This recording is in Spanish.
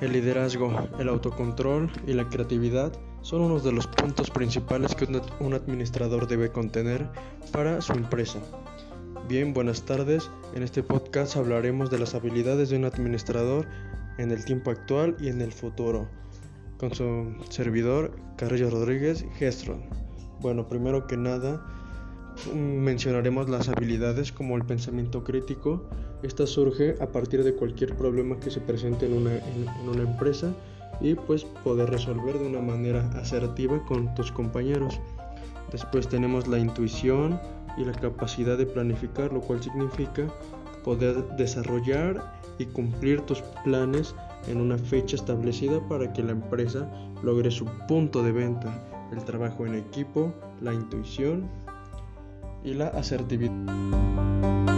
El liderazgo, el autocontrol y la creatividad son unos de los puntos principales que un administrador debe contener para su empresa. Bien, buenas tardes. En este podcast hablaremos de las habilidades de un administrador en el tiempo actual y en el futuro, con su servidor Carrillo Rodríguez Gestron. Bueno, primero que nada, mencionaremos las habilidades como el pensamiento crítico. Esta surge a partir de cualquier problema que se presente en una, en, una empresa y pues poder resolver de una manera asertiva con tus compañeros. Después tenemos la intuición y la capacidad de planificar, lo cual significa poder desarrollar y cumplir tus planes en una fecha establecida para que la empresa logre su punto de venta. El trabajo en equipo, la intuición y la asertividad.